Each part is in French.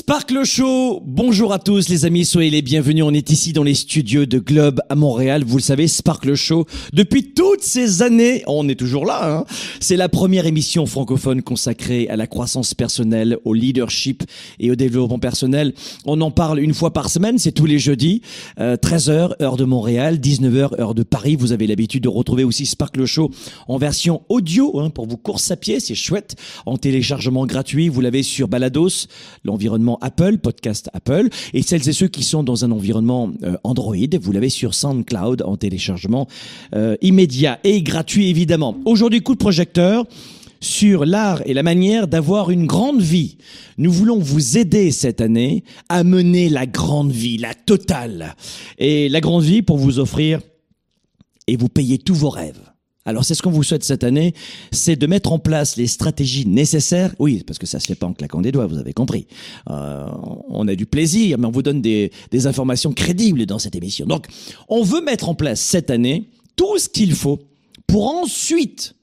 Sparkle Show, bonjour à tous les amis, soyez les bienvenus. On est ici dans les studios de Globe à Montréal. Vous le savez, Sparkle Show, depuis toutes ces années, on est toujours là. Hein C'est la première émission francophone consacrée à la croissance personnelle, au leadership et au développement personnel. On en parle une fois par semaine, c'est tous les jeudis, euh, 13h heure de Montréal, 19h heure de Paris. Vous avez l'habitude de retrouver aussi Sparkle Show en version audio hein, pour vous course à pied, c'est chouette, en téléchargement gratuit. Vous l'avez sur Balados, l'environnement Apple, podcast Apple, et celles et ceux qui sont dans un environnement euh, Android, vous l'avez sur SoundCloud en téléchargement euh, immédiat et gratuit évidemment. Aujourd'hui, coup de projecteur sur l'art et la manière d'avoir une grande vie. Nous voulons vous aider cette année à mener la grande vie, la totale. Et la grande vie pour vous offrir et vous payer tous vos rêves. Alors c'est ce qu'on vous souhaite cette année, c'est de mettre en place les stratégies nécessaires. Oui, parce que ça se fait pas en claquant des doigts, vous avez compris. Euh, on a du plaisir, mais on vous donne des, des informations crédibles dans cette émission. Donc, on veut mettre en place cette année tout ce qu'il faut pour ensuite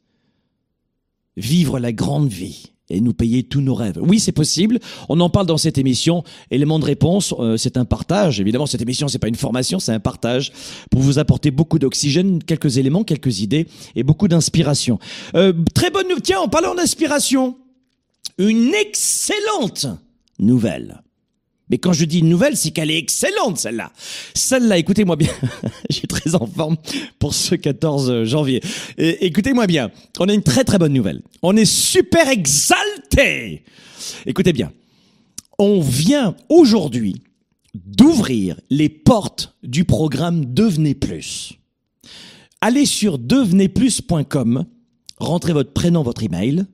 vivre la grande vie et nous payer tous nos rêves. Oui, c'est possible. On en parle dans cette émission. Élément de réponse, euh, c'est un partage. Évidemment, cette émission, c'est pas une formation, c'est un partage pour vous apporter beaucoup d'oxygène, quelques éléments, quelques idées et beaucoup d'inspiration. Euh, très bonne nouvelle. Tiens, en parlant d'inspiration, une excellente nouvelle. Mais quand je dis une nouvelle, c'est qu'elle est excellente, celle-là. Celle-là, écoutez-moi bien. J'ai très en forme pour ce 14 janvier. Et, écoutez-moi bien. On a une très très bonne nouvelle. On est super exalté. Écoutez bien. On vient aujourd'hui d'ouvrir les portes du programme Devenez Plus. Allez sur devenezplus.com, rentrez votre prénom, votre email,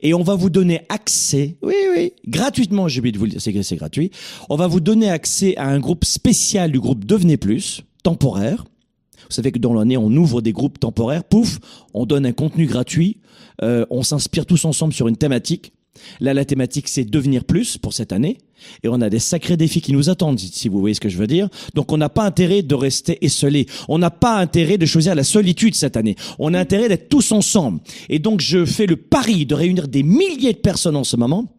et on va vous donner accès, oui, oui, gratuitement, j'ai oublié de vous le dire, c'est, gratuit. On va vous donner accès à un groupe spécial du groupe Devenez Plus, temporaire. Vous savez que dans l'année, on ouvre des groupes temporaires, pouf, on donne un contenu gratuit, euh, on s'inspire tous ensemble sur une thématique. Là, la thématique, c'est devenir plus pour cette année. Et on a des sacrés défis qui nous attendent, si vous voyez ce que je veux dire. Donc, on n'a pas intérêt de rester esselé. On n'a pas intérêt de choisir la solitude cette année. On a intérêt d'être tous ensemble. Et donc, je fais le pari de réunir des milliers de personnes en ce moment.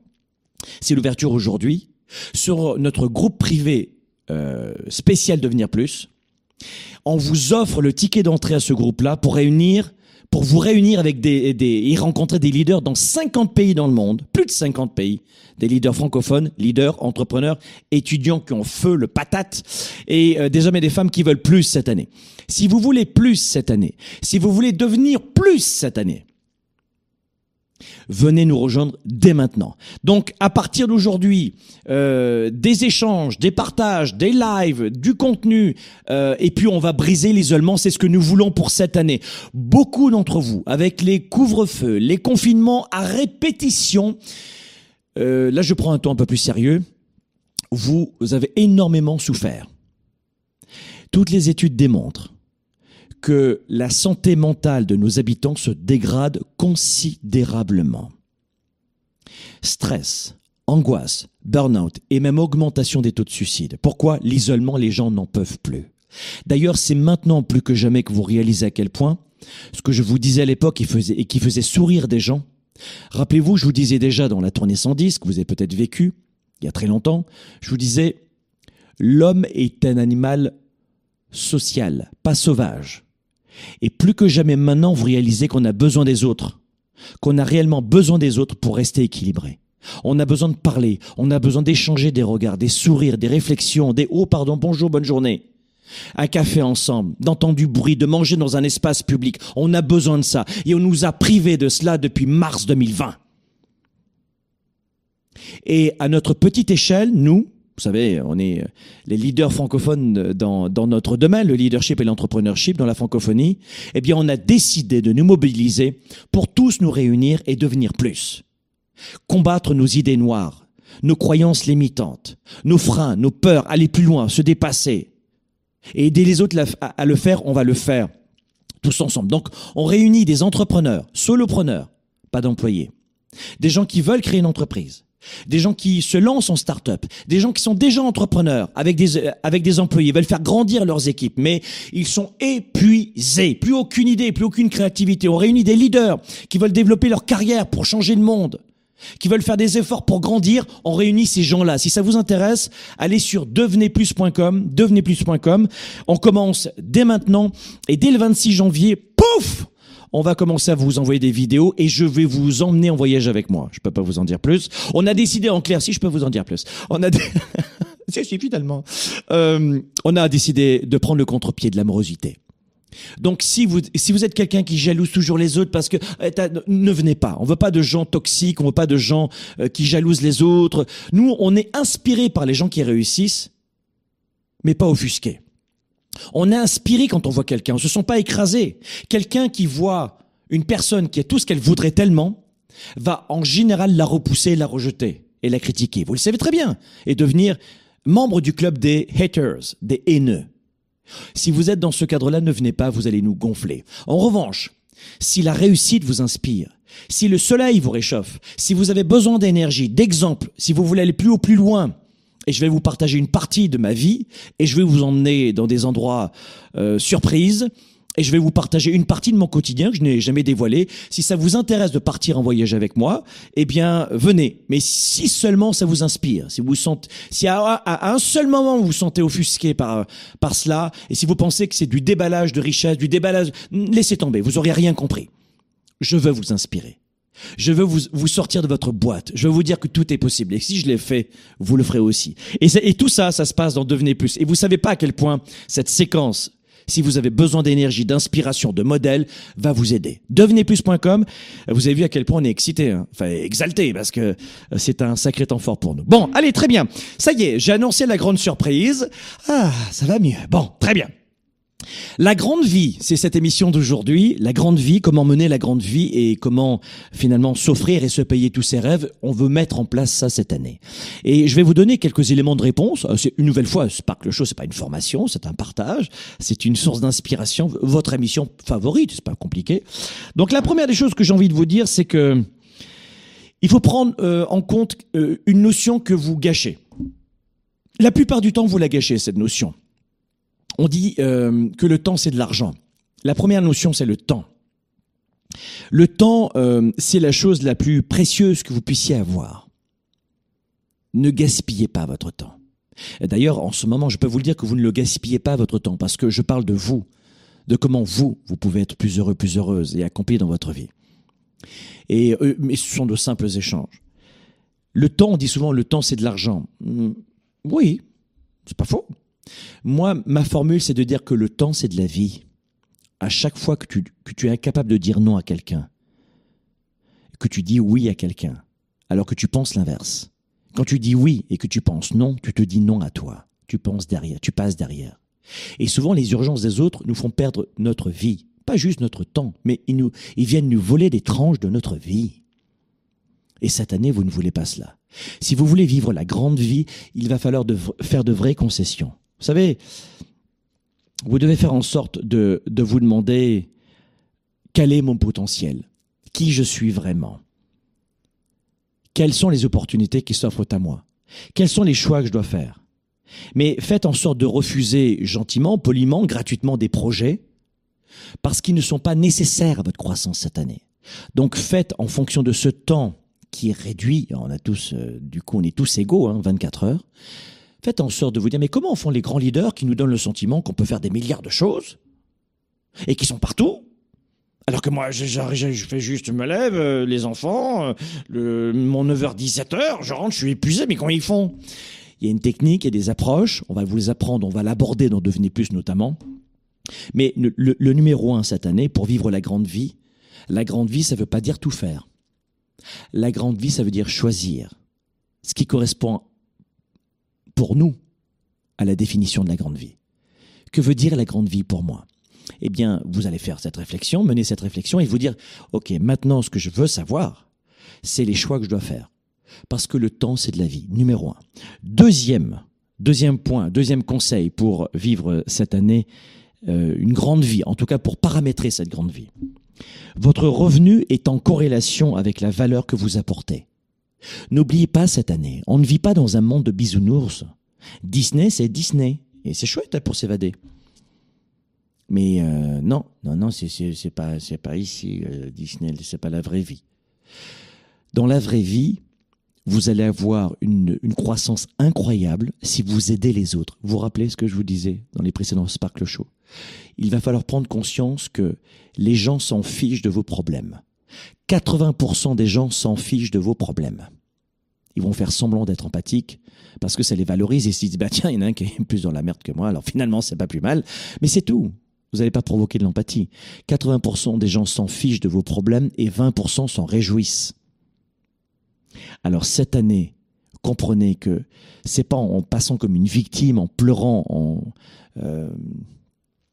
C'est l'ouverture aujourd'hui sur notre groupe privé euh, spécial Devenir Plus. On vous offre le ticket d'entrée à ce groupe-là pour réunir pour vous réunir avec des, des et rencontrer des leaders dans 50 pays dans le monde, plus de 50 pays, des leaders francophones, leaders, entrepreneurs, étudiants qui ont feu, le patate, et euh, des hommes et des femmes qui veulent plus cette année. Si vous voulez plus cette année, si vous voulez devenir plus cette année, venez nous rejoindre dès maintenant. Donc à partir d'aujourd'hui, euh, des échanges, des partages, des lives, du contenu, euh, et puis on va briser l'isolement, c'est ce que nous voulons pour cette année. Beaucoup d'entre vous, avec les couvre-feux, les confinements à répétition, euh, là je prends un ton un peu plus sérieux, vous avez énormément souffert. Toutes les études démontrent que la santé mentale de nos habitants se dégrade considérablement. Stress, angoisse, burn-out et même augmentation des taux de suicide. Pourquoi l'isolement, les gens n'en peuvent plus? D'ailleurs, c'est maintenant plus que jamais que vous réalisez à quel point ce que je vous disais à l'époque et qui faisait sourire des gens. Rappelez-vous, je vous disais déjà dans la tournée 110, que vous avez peut-être vécu il y a très longtemps, je vous disais, l'homme est un animal social, pas sauvage. Et plus que jamais maintenant, vous réalisez qu'on a besoin des autres, qu'on a réellement besoin des autres pour rester équilibré. On a besoin de parler, on a besoin d'échanger des regards, des sourires, des réflexions, des oh pardon, bonjour, bonne journée. un café ensemble, d'entendre du bruit, de manger dans un espace public. On a besoin de ça. Et on nous a privés de cela depuis mars 2020. Et à notre petite échelle, nous, vous savez, on est les leaders francophones dans, dans notre domaine, le leadership et l'entrepreneurship dans la francophonie, eh bien, on a décidé de nous mobiliser pour tous nous réunir et devenir plus. Combattre nos idées noires, nos croyances limitantes, nos freins, nos peurs, aller plus loin, se dépasser. Et aider les autres à le faire, on va le faire tous ensemble. Donc, on réunit des entrepreneurs, solopreneurs, pas d'employés, des gens qui veulent créer une entreprise, des gens qui se lancent en start-up, des gens qui sont déjà entrepreneurs avec des, avec des employés, veulent faire grandir leurs équipes, mais ils sont épuisés, plus aucune idée, plus aucune créativité. On réunit des leaders qui veulent développer leur carrière pour changer le monde, qui veulent faire des efforts pour grandir. On réunit ces gens-là. Si ça vous intéresse, allez sur devenezplus.com, devenezplus.com. On commence dès maintenant et dès le 26 janvier, pouf on va commencer à vous envoyer des vidéos et je vais vous emmener en voyage avec moi. Je peux pas vous en dire plus. On a décidé en clair, si je peux vous en dire plus. On a c'est finalement. Euh, on a décidé de prendre le contre-pied de l'amorosité. Donc si vous si vous êtes quelqu'un qui jalouse toujours les autres parce que eh, ne venez pas. On veut pas de gens toxiques, on veut pas de gens euh, qui jalousent les autres. Nous, on est inspiré par les gens qui réussissent, mais pas offusqués. On est inspiré quand on voit quelqu'un, on se sent pas écrasé. Quelqu'un qui voit une personne qui a tout ce qu'elle voudrait tellement, va en général la repousser, la rejeter et la critiquer. Vous le savez très bien. Et devenir membre du club des haters, des haineux. Si vous êtes dans ce cadre-là, ne venez pas, vous allez nous gonfler. En revanche, si la réussite vous inspire, si le soleil vous réchauffe, si vous avez besoin d'énergie, d'exemple, si vous voulez aller plus haut, plus loin, et je vais vous partager une partie de ma vie et je vais vous emmener dans des endroits euh, surprises et je vais vous partager une partie de mon quotidien que je n'ai jamais dévoilé. Si ça vous intéresse de partir en voyage avec moi, eh bien, venez. Mais si seulement ça vous inspire, si vous sentez, si à, un seul moment vous vous sentez offusqué par, par cela, et si vous pensez que c'est du déballage de richesse, du déballage, laissez tomber, vous auriez rien compris. Je veux vous inspirer. Je veux vous, vous sortir de votre boîte. Je veux vous dire que tout est possible. Et si je l'ai fait, vous le ferez aussi. Et, et, tout ça, ça se passe dans Devenez Plus. Et vous savez pas à quel point cette séquence, si vous avez besoin d'énergie, d'inspiration, de modèle, va vous aider. Devenezplus.com. Vous avez vu à quel point on est excité, hein. enfin exalté, parce que c'est un sacré temps fort pour nous. Bon, allez, très bien. Ça y est, j'ai annoncé la grande surprise. Ah, ça va mieux. Bon, très bien. La grande vie, c'est cette émission d'aujourd'hui. La grande vie, comment mener la grande vie et comment finalement s'offrir et se payer tous ses rêves. On veut mettre en place ça cette année. Et je vais vous donner quelques éléments de réponse. Euh, une nouvelle fois, Sparkle Show, c'est pas une formation, c'est un partage. C'est une source d'inspiration. Votre émission favorite, c'est pas compliqué. Donc la première des choses que j'ai envie de vous dire, c'est que il faut prendre euh, en compte euh, une notion que vous gâchez. La plupart du temps, vous la gâchez, cette notion. On dit euh, que le temps, c'est de l'argent. La première notion, c'est le temps. Le temps, euh, c'est la chose la plus précieuse que vous puissiez avoir. Ne gaspillez pas votre temps. D'ailleurs, en ce moment, je peux vous le dire que vous ne le gaspillez pas votre temps, parce que je parle de vous, de comment vous, vous pouvez être plus heureux, plus heureuse et accompli dans votre vie. Et euh, mais ce sont de simples échanges. Le temps, on dit souvent, le temps, c'est de l'argent. Hmm, oui, c'est pas faux. Moi, ma formule, c'est de dire que le temps, c'est de la vie. À chaque fois que tu, es incapable de dire non à quelqu'un, que tu dis oui à quelqu'un, alors que tu penses l'inverse. Quand tu dis oui et que tu penses non, tu te dis non à toi. Tu penses derrière, tu passes derrière. Et souvent, les urgences des autres nous font perdre notre vie. Pas juste notre temps, mais ils, viennent nous voler des tranches de notre vie. Et cette année, vous ne voulez pas cela. Si vous voulez vivre la grande vie, il va falloir faire de vraies concessions. Vous savez, vous devez faire en sorte de, vous demander quel est mon potentiel, qui je suis vraiment, quelles sont les opportunités qui s'offrent à moi, quels sont les choix que je dois faire? Mais faites en sorte de refuser gentiment, poliment, gratuitement des projets parce qu'ils ne sont pas nécessaires à votre croissance cette année. Donc faites en fonction de ce temps qui est réduit, on a tous, euh, du coup on est tous égaux, hein, 24 heures, Faites en sorte de vous dire, mais comment font les grands leaders qui nous donnent le sentiment qu'on peut faire des milliards de choses et qui sont partout? Alors que moi, je, fais juste, je me lève, euh, les enfants, euh, le, mon 9h, 17h, je rentre, je suis épuisé, mais comment ils font? Il y a une technique, il y a des approches. On va vous les apprendre, on va l'aborder dans Devenez Plus notamment. Mais le, le, numéro un cette année, pour vivre la grande vie, la grande vie, ça veut pas dire tout faire. La grande vie, ça veut dire choisir ce qui correspond pour nous à la définition de la grande vie. Que veut dire la grande vie pour moi? Eh bien, vous allez faire cette réflexion, mener cette réflexion et vous dire, OK, maintenant, ce que je veux savoir, c'est les choix que je dois faire. Parce que le temps, c'est de la vie, numéro un. Deuxième, deuxième point, deuxième conseil pour vivre cette année euh, une grande vie, en tout cas pour paramétrer cette grande vie. Votre revenu est en corrélation avec la valeur que vous apportez. N'oubliez pas cette année, on ne vit pas dans un monde de bisounours. Disney, c'est Disney. Et c'est chouette hein, pour s'évader. Mais euh, non, non, non, c'est pas, c'est pas ici euh, Disney, c'est pas la vraie vie. Dans la vraie vie, vous allez avoir une, une, croissance incroyable si vous aidez les autres. Vous vous rappelez ce que je vous disais dans les précédents Sparkle Show? Il va falloir prendre conscience que les gens s'en fichent de vos problèmes. 80% des gens s'en fichent de vos problèmes. Ils vont faire semblant d'être empathiques parce que ça les valorise et se disent bah tiens, il y en a un qui est plus dans la merde que moi, alors finalement c'est pas plus mal, mais c'est tout. Vous n'allez pas provoquer de l'empathie. 80% des gens s'en fichent de vos problèmes et 20% s'en réjouissent. Alors cette année, comprenez que c'est pas en passant comme une victime, en pleurant, en, euh,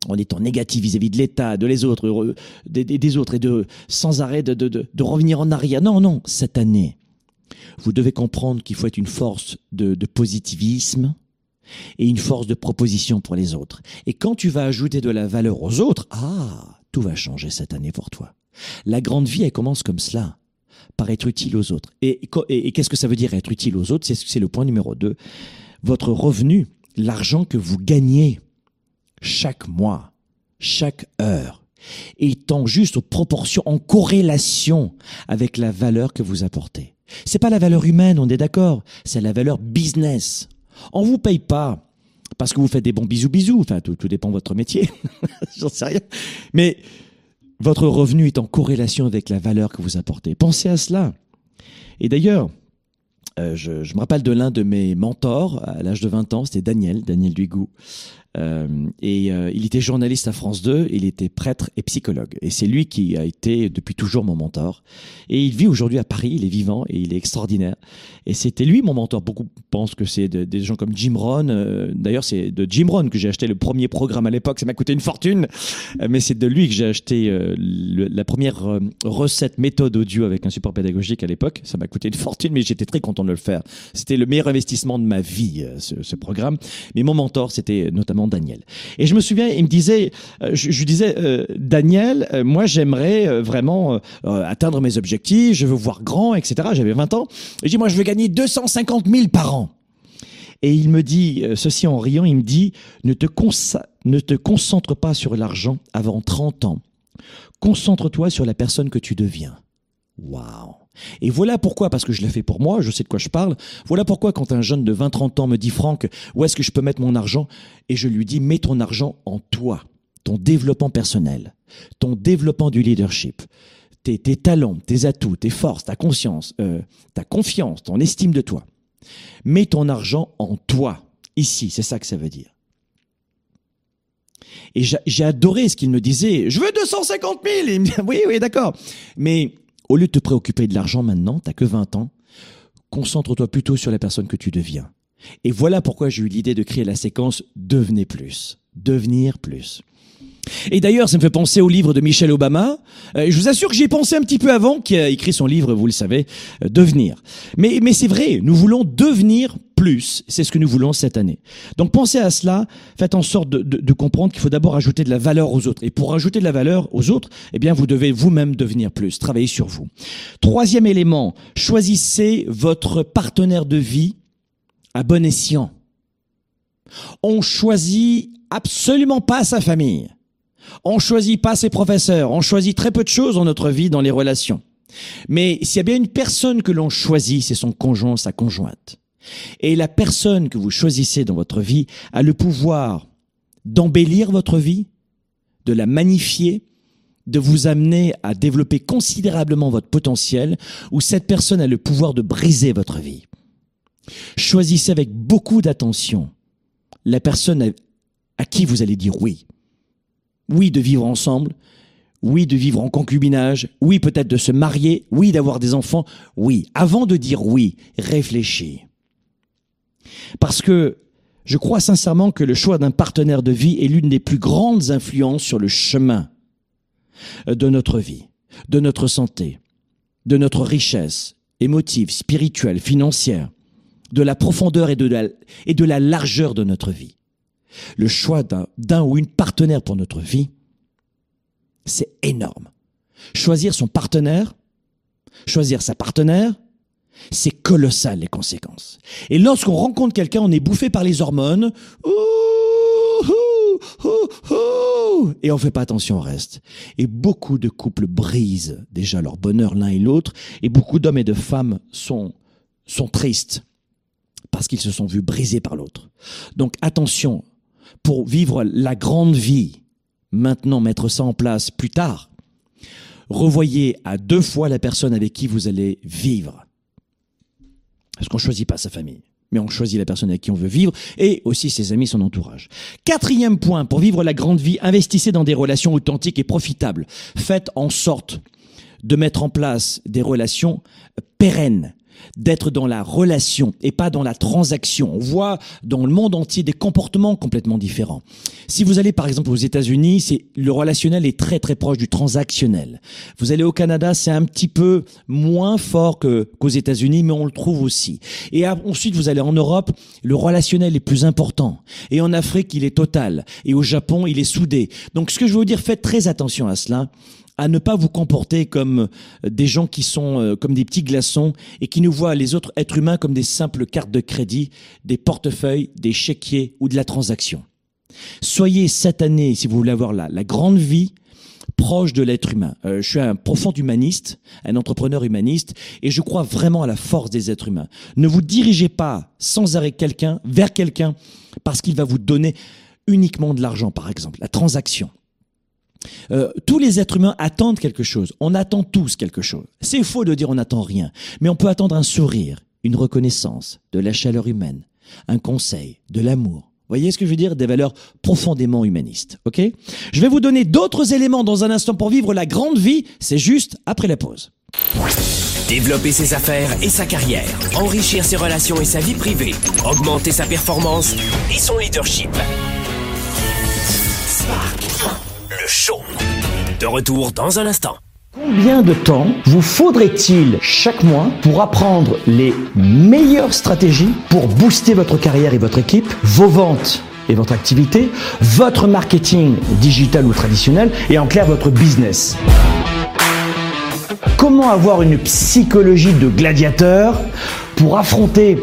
en étant négatif vis-à-vis de l'État, de les autres, des, autres, et de sans arrêt de, revenir en arrière. Non, non, cette année, vous devez comprendre qu'il faut être une force de, positivisme et une force de proposition pour les autres. Et quand tu vas ajouter de la valeur aux autres, ah, tout va changer cette année pour toi. La grande vie, elle commence comme cela par être utile aux autres. Et, qu'est-ce que ça veut dire être utile aux autres? C'est le point numéro deux. Votre revenu, l'argent que vous gagnez chaque mois, chaque heure, étant juste en proportion, en corrélation avec la valeur que vous apportez. C'est pas la valeur humaine, on est d'accord, c'est la valeur business. On vous paye pas parce que vous faites des bons bisous bisous, enfin tout, dépend de votre métier, j'en sais rien. Mais votre revenu est en corrélation avec la valeur que vous apportez. Pensez à cela. Et d'ailleurs, euh, je, me rappelle de l'un de mes mentors à l'âge de 20 ans, c'était Daniel, Daniel Duigou. Euh, et euh, il était journaliste à France 2, il était prêtre et psychologue. Et c'est lui qui a été depuis toujours mon mentor. Et il vit aujourd'hui à Paris, il est vivant et il est extraordinaire. Et c'était lui mon mentor. Beaucoup pensent que c'est des gens comme Jim Rohn. Euh, d'ailleurs, c'est de Jim Rohn que j'ai acheté le premier programme à l'époque. Ça m'a coûté une fortune. mais c'est de lui que j'ai acheté la première recette méthode audio avec un support pédagogique à l'époque. Ça m'a coûté une fortune, mais j'étais très content de le faire. C'était le meilleur investissement de ma vie, ce, ce programme. Mais mon mentor, c'était notamment Daniel. Et je me souviens, il me disait, euh, je, lui disais, euh, Daniel, euh, moi j'aimerais vraiment atteindre mes objectifs, je veux voir grand, etc. J'avais 20 ans. Et je dis, moi je veux gagner 250 000 par an. Et il me dit, ceci en riant, il me dit, ne te, ne te concentre pas sur l'argent avant 30 ans. Concentre-toi sur la personne que tu deviens. Waouh et voilà pourquoi, parce que je l'ai fait pour moi, je sais de quoi je parle, voilà pourquoi quand un jeune de 20-30 ans me dit Franck, où est-ce que je peux mettre mon argent? Et je lui dis, mets ton argent en toi, ton développement personnel, ton développement du leadership, tes, talents, tes atouts, tes forces, ta conscience, euh, ta confiance, ton estime de toi. Mets ton argent en toi, ici, c'est ça que ça veut dire. Et j'ai adoré ce qu'il me disait. Je veux 250 000. il me dit, oui, oui, d'accord. Mais au lieu de te préoccuper de l'argent maintenant, t'as que 20 ans, concentre-toi plutôt sur la personne que tu deviens. Et voilà pourquoi j'ai eu l'idée de créer la séquence Devenez plus. Devenir plus. Et d'ailleurs, ça me fait penser au livre de Michelle Obama. Euh, je vous assure que j'y ai pensé un petit peu avant, qui a écrit son livre, vous le savez, euh, Devenir. Mais, mais c'est vrai, nous voulons devenir plus. C'est ce que nous voulons cette année. Donc pensez à cela. Faites en sorte de, de, de comprendre qu'il faut d'abord ajouter de la valeur aux autres. Et pour ajouter de la valeur aux autres, eh bien, vous devez vous-même devenir plus. Travailler sur vous. Troisième élément, choisissez votre partenaire de vie à bon escient. On choisit absolument pas sa famille. On choisit pas ses professeurs, on choisit très peu de choses dans notre vie, dans les relations. Mais s'il y a bien une personne que l'on choisit, c'est son conjoint, sa conjointe. Et la personne que vous choisissez dans votre vie a le pouvoir d'embellir votre vie, de la magnifier, de vous amener à développer considérablement votre potentiel, ou cette personne a le pouvoir de briser votre vie. Choisissez avec beaucoup d'attention la personne à qui vous allez dire oui. Oui de vivre ensemble, oui de vivre en concubinage, oui peut-être de se marier, oui d'avoir des enfants, oui. Avant de dire oui, réfléchis. Parce que je crois sincèrement que le choix d'un partenaire de vie est l'une des plus grandes influences sur le chemin de notre vie, de notre santé, de notre richesse émotive, spirituelle, financière, de la profondeur et de la, et de la largeur de notre vie. Le choix d'un ou une partenaire pour notre vie, c'est énorme. Choisir son partenaire, choisir sa partenaire, c'est colossal les conséquences. Et lorsqu'on rencontre quelqu'un, on est bouffé par les hormones. et on fait pas attention au reste. Et beaucoup de couples brisent déjà leur bonheur l'un et l'autre. Et beaucoup d'hommes et de femmes sont, sont tristes parce qu'ils se sont vus brisés par l'autre. Donc attention, pour vivre la grande vie, maintenant mettre ça en place plus tard, revoyez à deux fois la personne avec qui vous allez vivre. Parce qu'on choisit pas sa famille, mais on choisit la personne avec qui on veut vivre et aussi ses amis, son entourage. Quatrième point, pour vivre la grande vie, investissez dans des relations authentiques et profitables. Faites en sorte de mettre en place des relations pérennes d'être dans la relation et pas dans la transaction. On voit dans le monde entier des comportements complètement différents. Si vous allez par exemple aux États-Unis, c'est le relationnel est très très proche du transactionnel. Vous allez au Canada, c'est un petit peu moins fort que qu'aux États-Unis, mais on le trouve aussi. Et ensuite vous allez en Europe, le relationnel est plus important. Et en Afrique, il est total. Et au Japon, il est soudé. Donc ce que je veux vous dire, faites très attention à cela à ne pas vous comporter comme euh, des gens qui sont euh, comme des petits glaçons et qui nous voient les autres êtres humains comme des simples cartes de crédit, des portefeuilles, des chéquiers ou de la transaction. Soyez cette année, si vous voulez avoir la, la grande vie, proche de l'être humain. Euh, je suis un profond humaniste, un entrepreneur humaniste, et je crois vraiment à la force des êtres humains. Ne vous dirigez pas sans arrêt quelqu'un vers quelqu'un parce qu'il va vous donner uniquement de l'argent, par exemple, la transaction. Euh, tous les êtres humains attendent quelque chose. On attend tous quelque chose. C'est faux de dire on n'attend rien. Mais on peut attendre un sourire, une reconnaissance, de la chaleur humaine, un conseil, de l'amour. Voyez ce que je veux dire? Des valeurs profondément humanistes. Ok? Je vais vous donner d'autres éléments dans un instant pour vivre la grande vie. C'est juste après la pause. Développer ses affaires et sa carrière, enrichir ses relations et sa vie privée, augmenter sa performance et son leadership. De retour dans un instant. Combien de temps vous faudrait-il chaque mois pour apprendre les meilleures stratégies pour booster votre carrière et votre équipe, vos ventes et votre activité, votre marketing digital ou traditionnel et en clair votre business? Comment avoir une psychologie de gladiateur pour affronter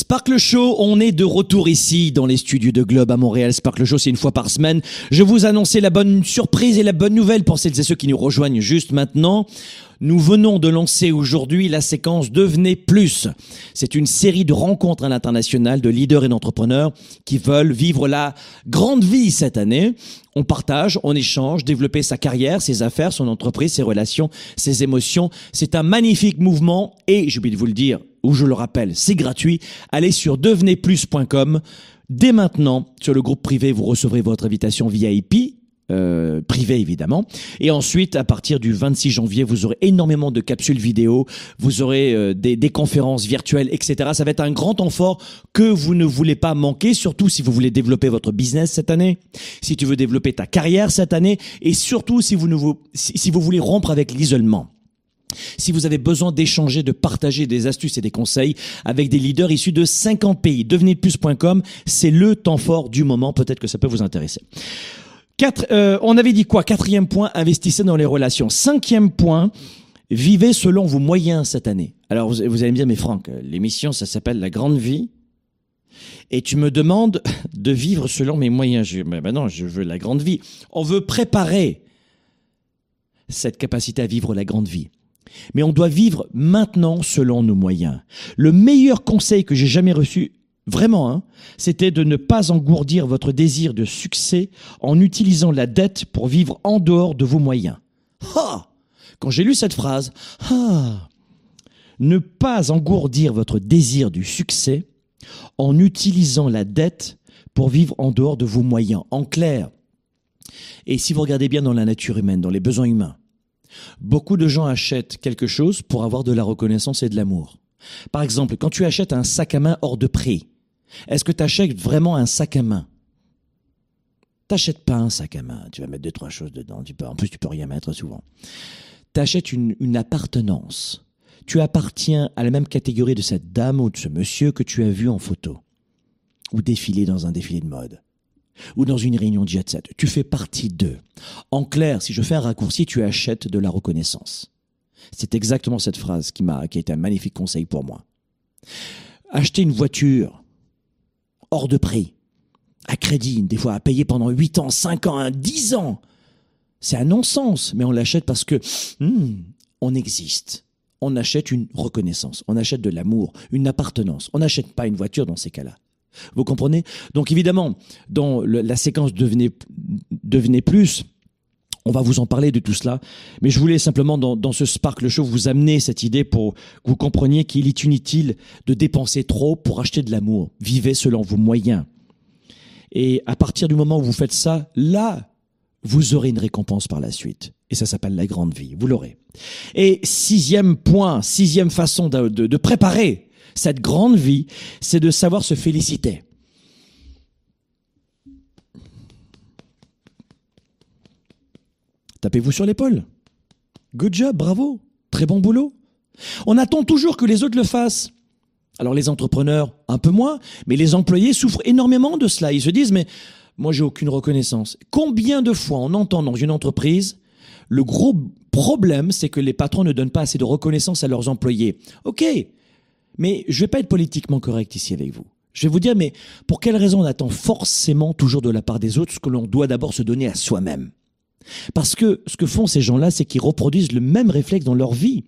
Sparkle Show, on est de retour ici dans les studios de Globe à Montréal. Sparkle Show, c'est une fois par semaine. Je vous annonçais la bonne surprise et la bonne nouvelle pour celles et ceux qui nous rejoignent juste maintenant. Nous venons de lancer aujourd'hui la séquence Devenez Plus. C'est une série de rencontres à l'international de leaders et d'entrepreneurs qui veulent vivre la grande vie cette année. On partage, on échange, développer sa carrière, ses affaires, son entreprise, ses relations, ses émotions. C'est un magnifique mouvement et, j'ai oublié de vous le dire, ou je le rappelle, c'est gratuit. Allez sur devenezplus.com. Dès maintenant, sur le groupe privé, vous recevrez votre invitation VIP euh, privé évidemment. Et ensuite, à partir du 26 janvier, vous aurez énormément de capsules vidéo, vous aurez euh, des, des, conférences virtuelles, etc. Ça va être un grand temps fort que vous ne voulez pas manquer, surtout si vous voulez développer votre business cette année, si tu veux développer ta carrière cette année, et surtout si vous, ne vous, si vous voulez rompre avec l'isolement. Si vous avez besoin d'échanger, de partager des astuces et des conseils avec des leaders issus de 50 pays, devenezplus.com, c'est le temps fort du moment. Peut-être que ça peut vous intéresser. Quatre, euh, on avait dit quoi? Quatrième point, investissez dans les relations. Cinquième point, vivez selon vos moyens cette année. Alors vous, allez me dire, mais Franck, l'émission, ça s'appelle La Grande Vie. Et tu me demandes de vivre selon mes moyens. Je, ben non, je veux la grande vie. On veut préparer cette capacité à vivre la grande vie. Mais on doit vivre maintenant selon nos moyens. Le meilleur conseil que j'ai jamais reçu vraiment, hein, c'était de ne pas engourdir votre désir de succès en utilisant la dette pour vivre en dehors de vos moyens. Ha Quand j'ai lu cette phrase, ha Ne pas engourdir votre désir du succès en utilisant la dette pour vivre en dehors de vos moyens. En clair, et si vous regardez bien dans la nature humaine, dans les besoins humains, beaucoup de gens achètent quelque chose pour avoir de la reconnaissance et de l'amour. Par exemple, quand tu achètes un sac à main hors de prix, est-ce que tu achètes vraiment un sac à main? T'achètes pas un sac à main, tu vas mettre deux, trois choses dedans, tu peux, en plus tu peux rien mettre souvent. T'achètes une, une appartenance. Tu appartiens à la même catégorie de cette dame ou de ce monsieur que tu as vu en photo, ou défiler dans un défilé de mode, ou dans une réunion de jet set. Tu fais partie d'eux. En clair, si je fais un raccourci, tu achètes de la reconnaissance. C'est exactement cette phrase qui m'a, qui a un magnifique conseil pour moi. Acheter une voiture hors de prix, à crédit, des fois à payer pendant 8 ans, 5 ans, 10 ans, c'est un non-sens, mais on l'achète parce que hmm, on existe. On achète une reconnaissance, on achète de l'amour, une appartenance. On n'achète pas une voiture dans ces cas-là. Vous comprenez? Donc évidemment, dans la séquence devenez, devenez plus, on va vous en parler de tout cela, mais je voulais simplement dans, ce Sparkle Show vous amener cette idée pour que vous compreniez qu'il est inutile de dépenser trop pour acheter de l'amour. Vivez selon vos moyens. Et à partir du moment où vous faites ça, là, vous aurez une récompense par la suite. Et ça s'appelle la grande vie. Vous l'aurez. Et sixième point, sixième façon de préparer cette grande vie, c'est de savoir se féliciter. tapez-vous sur l'épaule. Good job, bravo, très bon boulot. On attend toujours que les autres le fassent. Alors les entrepreneurs, un peu moins, mais les employés souffrent énormément de cela. Ils se disent, mais moi j'ai aucune reconnaissance. Combien de fois on entend dans une entreprise, le gros problème, c'est que les patrons ne donnent pas assez de reconnaissance à leurs employés? Ok, mais je vais pas être politiquement correct ici avec vous. Je vais vous dire, mais pour quelle raison on attend forcément toujours de la part des autres ce que l'on doit d'abord se donner à soi-même? Parce que ce que font ces gens-là, c'est qu'ils reproduisent le même réflexe dans leur vie.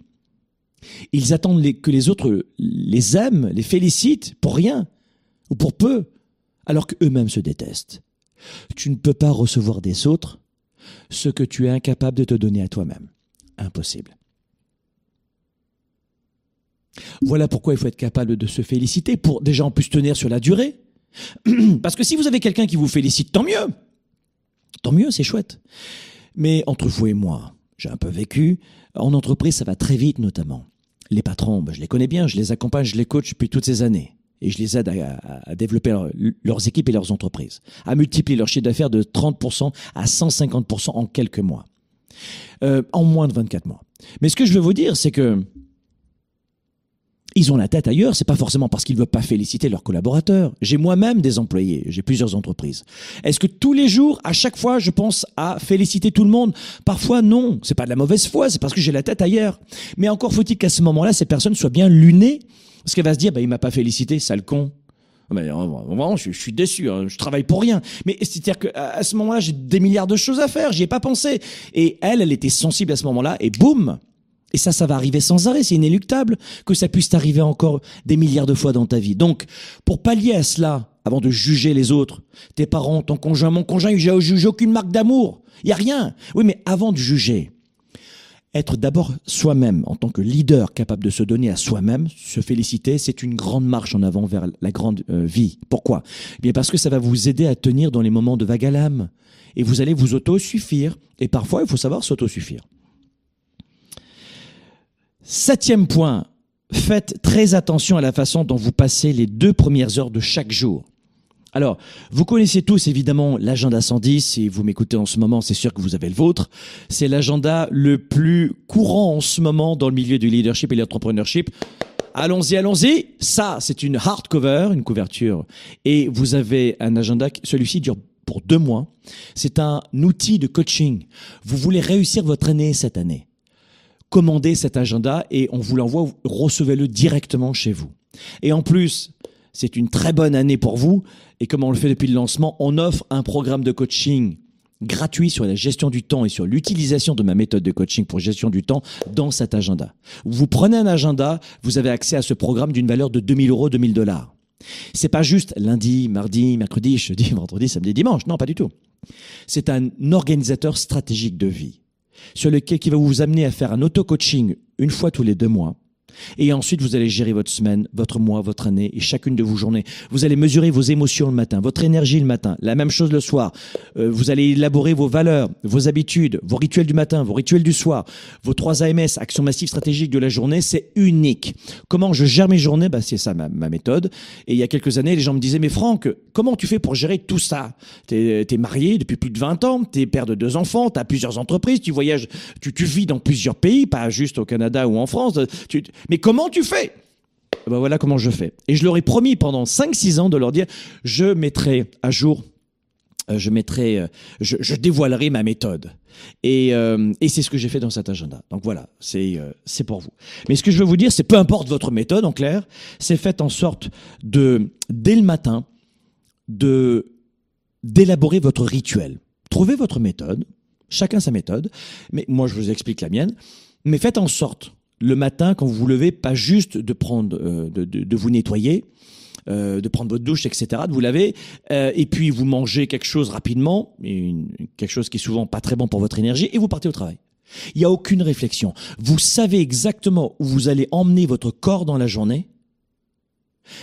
Ils attendent que les autres les aiment, les félicitent pour rien ou pour peu, alors qu'eux-mêmes se détestent. Tu ne peux pas recevoir des autres ce que tu es incapable de te donner à toi-même. Impossible. Voilà pourquoi il faut être capable de se féliciter pour déjà en plus tenir sur la durée. Parce que si vous avez quelqu'un qui vous félicite, tant mieux. Tant mieux, c'est chouette. Mais entre vous et moi, j'ai un peu vécu, en entreprise, ça va très vite notamment. Les patrons, ben, je les connais bien, je les accompagne, je les coach depuis toutes ces années. Et je les aide à, développer leurs équipes et leurs entreprises, à multiplier leur chiffre d'affaires de 30% à 150% en quelques mois. Euh, en moins de 24 mois. Mais ce que je veux vous dire, c'est que ils ont la tête ailleurs, c'est pas forcément parce qu'ils veulent pas féliciter leurs collaborateurs. J'ai moi-même des employés, j'ai plusieurs entreprises. Est-ce que tous les jours, à chaque fois, je pense à féliciter tout le monde Parfois, non. C'est pas de la mauvaise foi, c'est parce que j'ai la tête ailleurs. Mais encore faut-il qu'à ce moment-là, ces personnes soient bien lunées, parce qu'elle va se dire, bah, il m'a pas félicité, sale con. Mais ah, vraiment, je, suis déçu. Hein, je travaille pour rien. Mais c'est-à-dire qu'à ce moment-là, j'ai des milliards de choses à faire. J'y ai pas pensé. Et elle, elle était sensible à ce moment-là. Et boum, et ça, ça va arriver sans arrêt, c'est inéluctable que ça puisse t'arriver encore des milliards de fois dans ta vie. Donc, pour pallier à cela, avant de juger les autres, tes parents, ton conjoint, mon conjoint, j'ai jugé aucune marque d'amour. Il y a rien. Oui, mais avant de juger, être d'abord soi-même en tant que leader capable de se donner à soi-même, se féliciter, c'est une grande marche en avant vers la grande euh, vie. Pourquoi? Eh Bien parce que ça va vous aider à tenir dans les moments de vague à l'âme et vous allez vous auto-suffire. Et parfois, il faut savoir s'auto-suffire. Septième point, faites très attention à la façon dont vous passez les deux premières heures de chaque jour. Alors, vous connaissez tous évidemment l'agenda 110, si vous m'écoutez en ce moment, c'est sûr que vous avez le vôtre. C'est l'agenda le plus courant en ce moment dans le milieu du leadership et de l'entrepreneurship. Allons-y, allons-y. Ça, c'est une hardcover, une couverture. Et vous avez un agenda, celui-ci dure pour deux mois. C'est un outil de coaching. Vous voulez réussir votre année cette année commandez cet agenda et on vous l'envoie, recevez-le directement chez vous. Et en plus, c'est une très bonne année pour vous. Et comme on le fait depuis le lancement, on offre un programme de coaching gratuit sur la gestion du temps et sur l'utilisation de ma méthode de coaching pour gestion du temps dans cet agenda. Vous prenez un agenda, vous avez accès à ce programme d'une valeur de 2000 euros, 2000 dollars. C'est pas juste lundi, mardi, mercredi, jeudi, vendredi, samedi, dimanche. Non, pas du tout. C'est un organisateur stratégique de vie sur lequel qui va vous amener à faire un auto-coaching une fois tous les deux mois et ensuite, vous allez gérer votre semaine, votre mois, votre année et chacune de vos journées. Vous allez mesurer vos émotions le matin, votre énergie le matin, la même chose le soir. Euh, vous allez élaborer vos valeurs, vos habitudes, vos rituels du matin, vos rituels du soir, vos trois AMS, actions massives stratégiques de la journée. C'est unique. Comment je gère mes journées? Bah, C'est ça ma, méthode. Et il y a quelques années, les gens me disaient, mais Franck, comment tu fais pour gérer tout ça? Tu es, marié depuis plus de 20 ans, tu es père de deux enfants, tu as plusieurs entreprises, tu voyages, tu, vis dans plusieurs pays, pas juste au Canada ou en France. Mais comment tu fais? Ben voilà comment je fais. Et je leur ai promis pendant 5-6 ans de leur dire, je mettrai à jour euh, je mettrai, euh, je, dévoilerai ma méthode. Et, euh, et c'est ce que j'ai fait dans cet agenda. Donc voilà, c'est pour vous. Mais ce que je veux vous dire, c'est peu importe votre méthode, en clair, c'est fait en sorte de, dès le matin, de d'élaborer votre rituel. Trouvez votre méthode, chacun sa méthode, mais moi je vous explique la mienne, mais faites en sorte le matin quand vous vous levez, pas juste de prendre, euh, de, de, vous nettoyer, euh, de prendre votre douche, etc., de vous laver, euh, et puis vous mangez quelque chose rapidement, quelque chose qui est souvent pas très bon pour votre énergie, et vous partez au travail. Il n'y a aucune réflexion. Vous savez exactement où vous allez emmener votre corps dans la journée,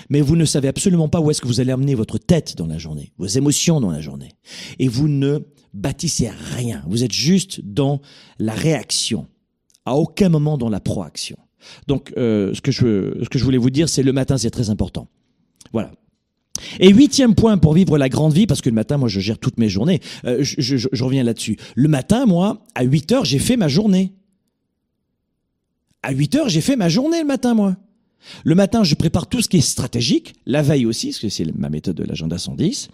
mais vous ne savez absolument pas où est-ce que vous allez emmener votre tête dans la journée, vos émotions dans la journée. Et vous ne bâtissez rien. Vous êtes juste dans la réaction à aucun moment dans la proaction. Donc, euh, ce, que je, ce que je voulais vous dire, c'est le matin, c'est très important. Voilà. Et huitième point pour vivre la grande vie, parce que le matin, moi, je gère toutes mes journées. Euh, je, reviens là-dessus. Le matin, moi, à 8 heures, j'ai fait ma journée. À 8 heures, j'ai fait ma journée le matin, moi. Le matin, je prépare tout ce qui est stratégique, la veille aussi, parce que c'est ma méthode de l'agenda 110.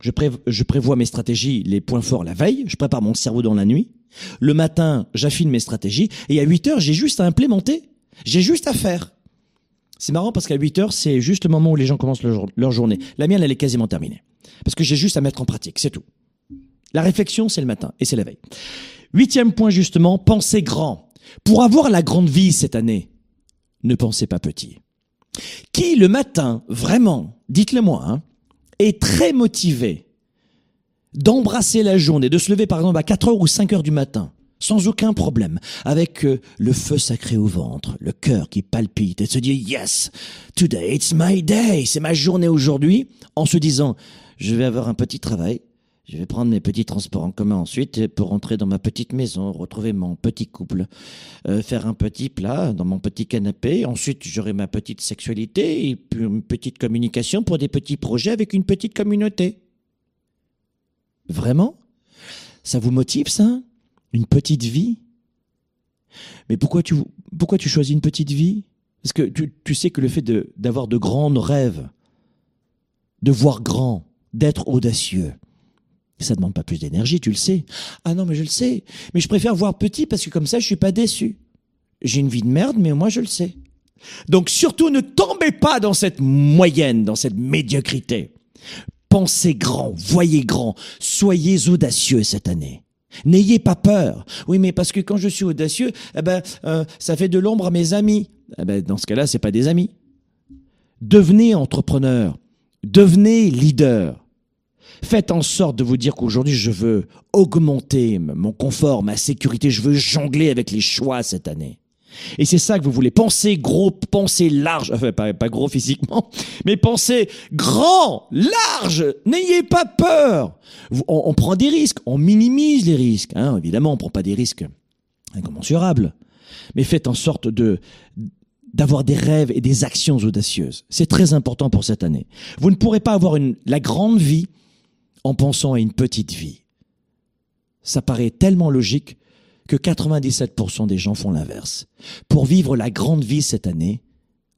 Je, pré- je prévois mes stratégies, les points forts la veille, je prépare mon cerveau dans la nuit. Le matin, j'affine mes stratégies, et à 8 heures, j'ai juste à implémenter. J'ai juste à faire. C'est marrant parce qu'à 8 heures, c'est juste le moment où les gens commencent leur, leur journée. La mienne, elle est quasiment terminée. Parce que j'ai juste à mettre en pratique, c'est tout. La réflexion, c'est le matin et c'est la veille. Huitième point, justement, pensez grand. Pour avoir la grande vie cette année, ne pensez pas petit. Qui, le matin, vraiment, dites-le moi, hein, est très motivé d'embrasser la journée, de se lever par exemple à 4 heures ou 5 heures du matin, sans aucun problème, avec euh, le feu sacré au ventre, le cœur qui palpite et se dit yes, today it's my day, c'est ma journée aujourd'hui, en se disant je vais avoir un petit travail, je vais prendre mes petits transports en commun ensuite pour rentrer dans ma petite maison, retrouver mon petit couple, euh, faire un petit plat dans mon petit canapé. Ensuite, j'aurai ma petite sexualité et puis une petite communication pour des petits projets avec une petite communauté. Vraiment? Ça vous motive ça? Une petite vie? Mais pourquoi tu, pourquoi tu choisis une petite vie? Parce que tu, tu sais que le fait d'avoir de grands rêves, de voir grand, d'être audacieux, ça demande pas plus d'énergie, tu le sais. Ah non, mais je le sais. Mais je préfère voir petit parce que comme ça, je suis pas déçu. J'ai une vie de merde, mais moi, je le sais. Donc surtout, ne tombez pas dans cette moyenne, dans cette médiocrité. Pensez grand, voyez grand, soyez audacieux cette année. N'ayez pas peur. Oui, mais parce que quand je suis audacieux, eh ben, euh, ça fait de l'ombre à mes amis. Eh ben, dans ce cas-là, c'est pas des amis. Devenez entrepreneur, devenez leader. Faites en sorte de vous dire qu'aujourd'hui, je veux augmenter mon confort, ma sécurité, je veux jongler avec les choix cette année. Et c'est ça que vous voulez. Pensez gros, pensez large. Enfin, pas, gros physiquement, mais pensez grand, large. N'ayez pas peur. On, on prend des risques, on minimise les risques. Hein. Évidemment, on prend pas des risques incommensurables. Mais faites en sorte de d'avoir des rêves et des actions audacieuses. C'est très important pour cette année. Vous ne pourrez pas avoir une, la grande vie en pensant à une petite vie. Ça paraît tellement logique que 97% des gens font l'inverse. Pour vivre la grande vie cette année,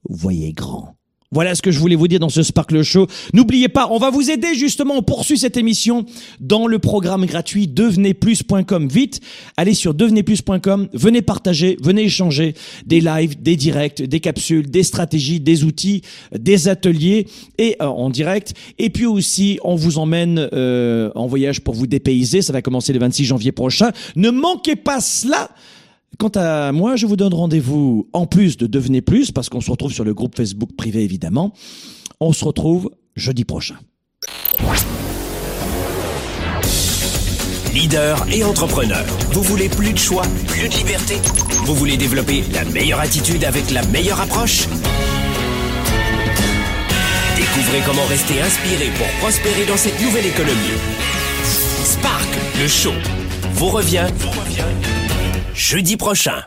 voyez grand. Voilà ce que je voulais vous dire dans ce Sparkle Show. N'oubliez pas, on va vous aider justement, on poursuit cette émission dans le programme gratuit devenezplus.com. Vite, allez sur devenezplus.com, venez partager, venez échanger des lives, des directs, des capsules, des stratégies, des outils, des ateliers et euh, en direct. Et puis aussi, on vous emmène euh, en voyage pour vous dépayser. Ça va commencer le 26 janvier prochain. Ne manquez pas cela. Quant à moi, je vous donne rendez-vous en plus de Devenez Plus, parce qu'on se retrouve sur le groupe Facebook privé évidemment. On se retrouve jeudi prochain. Leader et entrepreneur, vous voulez plus de choix, plus de liberté? Vous voulez développer la meilleure attitude avec la meilleure approche? Découvrez comment rester inspiré pour prospérer dans cette nouvelle économie. Spark, le show, vous revient, vous revient jeudi prochain.